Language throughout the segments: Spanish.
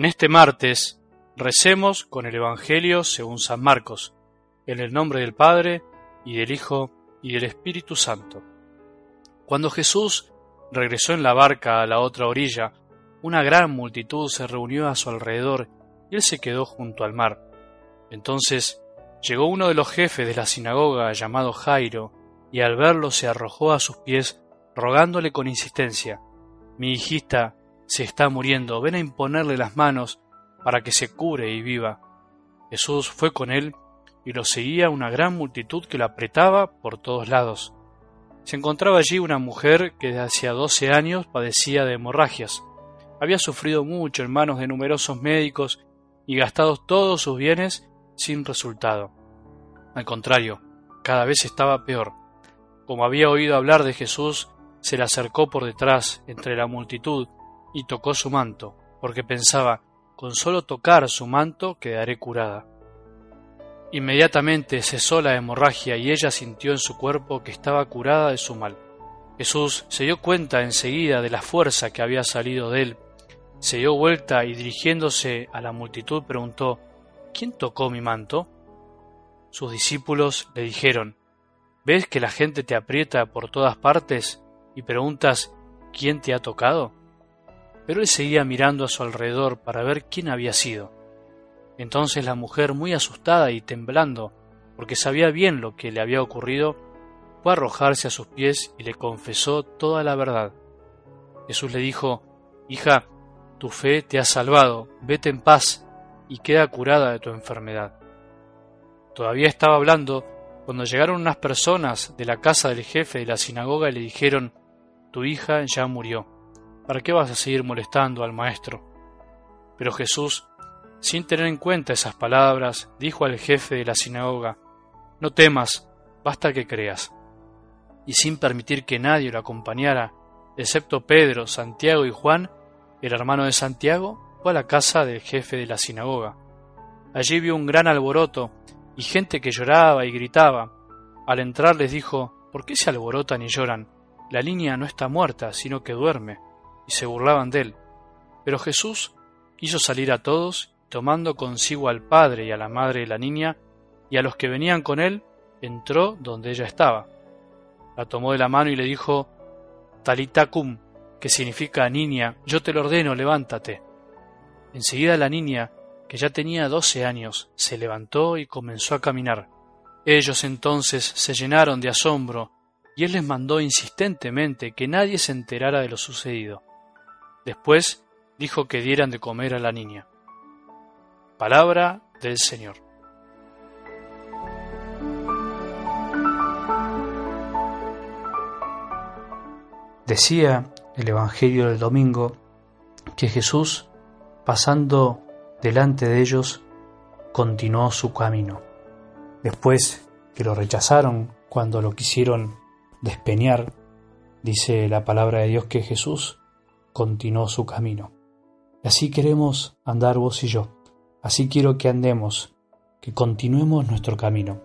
En este martes recemos con el Evangelio según San Marcos, en el nombre del Padre, y del Hijo, y del Espíritu Santo. Cuando Jesús regresó en la barca a la otra orilla, una gran multitud se reunió a su alrededor y él se quedó junto al mar. Entonces llegó uno de los jefes de la sinagoga llamado Jairo, y al verlo se arrojó a sus pies, rogándole con insistencia, Mi hijita se está muriendo, ven a imponerle las manos para que se cure y viva. Jesús fue con él y lo seguía una gran multitud que lo apretaba por todos lados. Se encontraba allí una mujer que desde hacía doce años padecía de hemorragias. Había sufrido mucho en manos de numerosos médicos y gastado todos sus bienes sin resultado. Al contrario, cada vez estaba peor. Como había oído hablar de Jesús, se le acercó por detrás entre la multitud y tocó su manto, porque pensaba, con solo tocar su manto quedaré curada. Inmediatamente cesó la hemorragia y ella sintió en su cuerpo que estaba curada de su mal. Jesús se dio cuenta enseguida de la fuerza que había salido de él. Se dio vuelta y dirigiéndose a la multitud preguntó ¿Quién tocó mi manto? Sus discípulos le dijeron ¿Ves que la gente te aprieta por todas partes y preguntas ¿quién te ha tocado? Pero él seguía mirando a su alrededor para ver quién había sido. Entonces la mujer, muy asustada y temblando, porque sabía bien lo que le había ocurrido, fue a arrojarse a sus pies y le confesó toda la verdad. Jesús le dijo, Hija, tu fe te ha salvado, vete en paz y queda curada de tu enfermedad. Todavía estaba hablando cuando llegaron unas personas de la casa del jefe de la sinagoga y le dijeron, Tu hija ya murió, ¿para qué vas a seguir molestando al maestro? Pero Jesús sin tener en cuenta esas palabras, dijo al jefe de la sinagoga, No temas, basta que creas. Y sin permitir que nadie lo acompañara, excepto Pedro, Santiago y Juan, el hermano de Santiago, fue a la casa del jefe de la sinagoga. Allí vio un gran alboroto y gente que lloraba y gritaba. Al entrar les dijo, ¿por qué se alborotan y lloran? La niña no está muerta, sino que duerme. Y se burlaban de él. Pero Jesús hizo salir a todos tomando consigo al padre y a la madre de la niña, y a los que venían con él, entró donde ella estaba. La tomó de la mano y le dijo, Talitacum, que significa niña, yo te lo ordeno, levántate. Enseguida la niña, que ya tenía doce años, se levantó y comenzó a caminar. Ellos entonces se llenaron de asombro, y él les mandó insistentemente que nadie se enterara de lo sucedido. Después dijo que dieran de comer a la niña. Palabra del Señor. Decía el Evangelio del domingo que Jesús, pasando delante de ellos, continuó su camino. Después que lo rechazaron cuando lo quisieron despeñar, dice la palabra de Dios que Jesús continuó su camino. Y así queremos andar vos y yo Así quiero que andemos, que continuemos nuestro camino.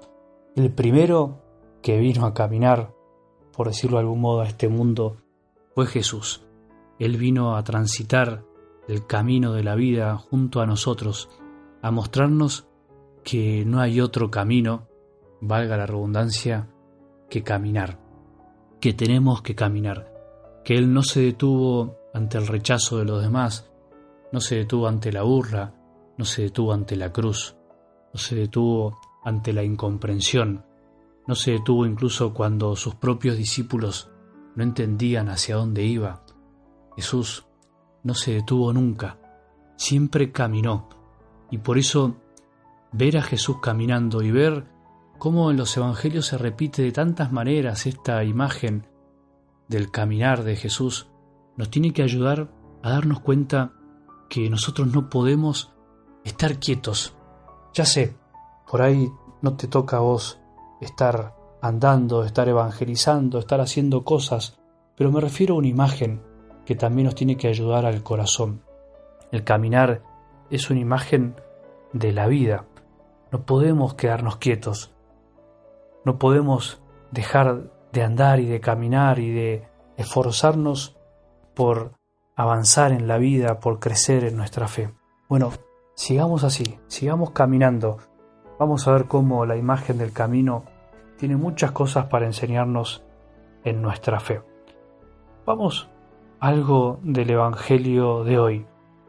El primero que vino a caminar, por decirlo de algún modo, a este mundo fue Jesús. Él vino a transitar el camino de la vida junto a nosotros, a mostrarnos que no hay otro camino, valga la redundancia, que caminar, que tenemos que caminar, que Él no se detuvo ante el rechazo de los demás, no se detuvo ante la burla, no se detuvo ante la cruz, no se detuvo ante la incomprensión, no se detuvo incluso cuando sus propios discípulos no entendían hacia dónde iba. Jesús no se detuvo nunca, siempre caminó. Y por eso ver a Jesús caminando y ver cómo en los Evangelios se repite de tantas maneras esta imagen del caminar de Jesús, nos tiene que ayudar a darnos cuenta que nosotros no podemos estar quietos. Ya sé, por ahí no te toca a vos estar andando, estar evangelizando, estar haciendo cosas, pero me refiero a una imagen que también nos tiene que ayudar al corazón. El caminar es una imagen de la vida. No podemos quedarnos quietos. No podemos dejar de andar y de caminar y de esforzarnos por avanzar en la vida, por crecer en nuestra fe. Bueno, sigamos así, sigamos caminando. Vamos a ver cómo la imagen del camino tiene muchas cosas para enseñarnos en nuestra fe. Vamos a algo del Evangelio de hoy,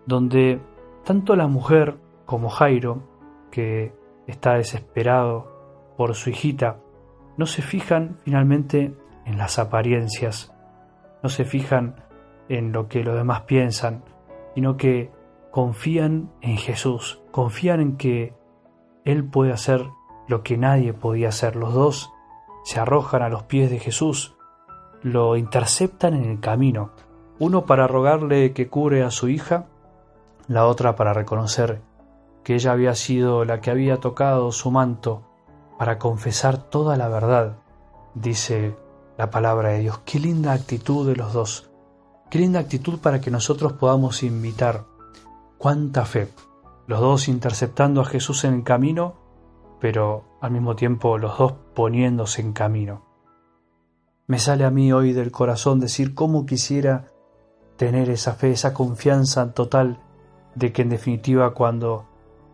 donde tanto la mujer como Jairo, que está desesperado por su hijita, no se fijan finalmente en las apariencias, no se fijan en lo que los demás piensan, sino que confían en Jesús, confían en que Él puede hacer lo que nadie podía hacer. Los dos se arrojan a los pies de Jesús, lo interceptan en el camino, uno para rogarle que cure a su hija, la otra para reconocer que ella había sido la que había tocado su manto, para confesar toda la verdad, dice la palabra de Dios. Qué linda actitud de los dos, qué linda actitud para que nosotros podamos invitar. Cuánta fe, los dos interceptando a Jesús en el camino, pero al mismo tiempo los dos poniéndose en camino. Me sale a mí hoy del corazón decir cómo quisiera tener esa fe, esa confianza total de que en definitiva cuando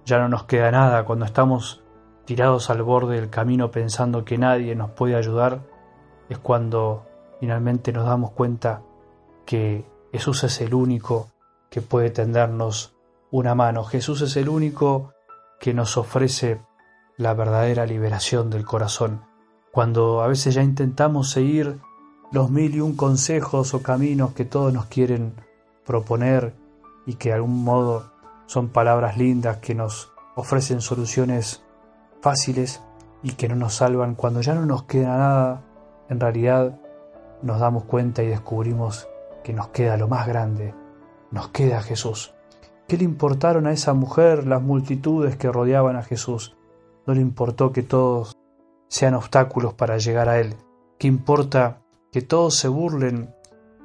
ya no nos queda nada, cuando estamos tirados al borde del camino pensando que nadie nos puede ayudar, es cuando finalmente nos damos cuenta que Jesús es el único que puede tendernos una mano. Jesús es el único que nos ofrece la verdadera liberación del corazón cuando a veces ya intentamos seguir los mil y un consejos o caminos que todos nos quieren proponer y que de algún modo son palabras lindas que nos ofrecen soluciones fáciles y que no nos salvan, cuando ya no nos queda nada, en realidad nos damos cuenta y descubrimos que nos queda lo más grande, nos queda Jesús. ¿Qué le importaron a esa mujer las multitudes que rodeaban a Jesús? No le importó que todos sean obstáculos para llegar a Él. ¿Qué importa que todos se burlen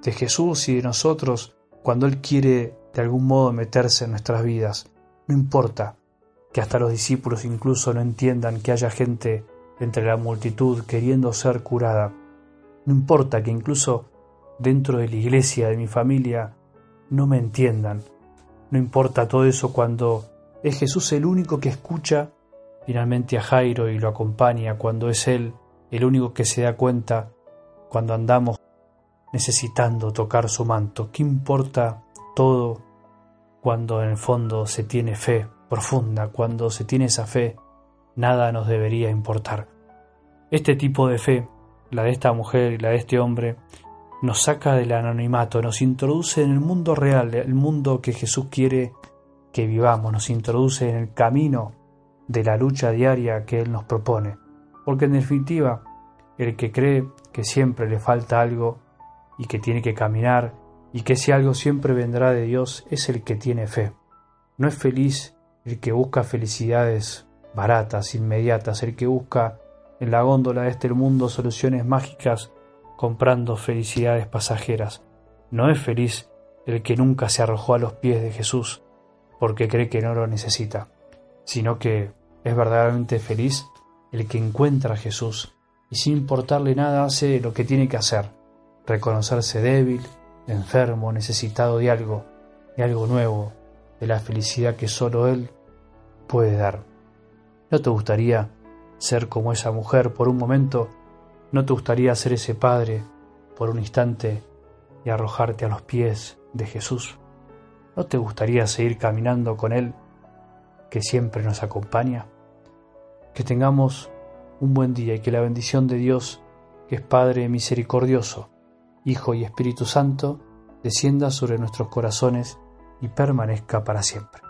de Jesús y de nosotros cuando Él quiere de algún modo meterse en nuestras vidas? No importa que hasta los discípulos incluso no entiendan que haya gente entre la multitud queriendo ser curada. No importa que incluso dentro de la iglesia, de mi familia, no me entiendan. No importa todo eso cuando es Jesús el único que escucha finalmente a Jairo y lo acompaña cuando es Él el único que se da cuenta cuando andamos necesitando tocar su manto. ¿Qué importa todo cuando en el fondo se tiene fe profunda? Cuando se tiene esa fe, nada nos debería importar. Este tipo de fe, la de esta mujer y la de este hombre, nos saca del anonimato, nos introduce en el mundo real, el mundo que Jesús quiere que vivamos, nos introduce en el camino de la lucha diaria que Él nos propone, porque en definitiva, el que cree que siempre le falta algo y que tiene que caminar y que ese algo siempre vendrá de Dios es el que tiene fe. No es feliz el que busca felicidades baratas, inmediatas, el que busca en la góndola de este mundo soluciones mágicas comprando felicidades pasajeras. No es feliz el que nunca se arrojó a los pies de Jesús porque cree que no lo necesita, sino que es verdaderamente feliz el que encuentra a Jesús y sin importarle nada hace lo que tiene que hacer, reconocerse débil, enfermo, necesitado de algo, de algo nuevo, de la felicidad que solo Él puede dar. ¿No te gustaría ser como esa mujer por un momento? ¿No te gustaría ser ese padre por un instante y arrojarte a los pies de Jesús? ¿No te gustaría seguir caminando con Él que siempre nos acompaña? que tengamos un buen día y que la bendición de Dios, que es Padre misericordioso, Hijo y Espíritu Santo, descienda sobre nuestros corazones y permanezca para siempre.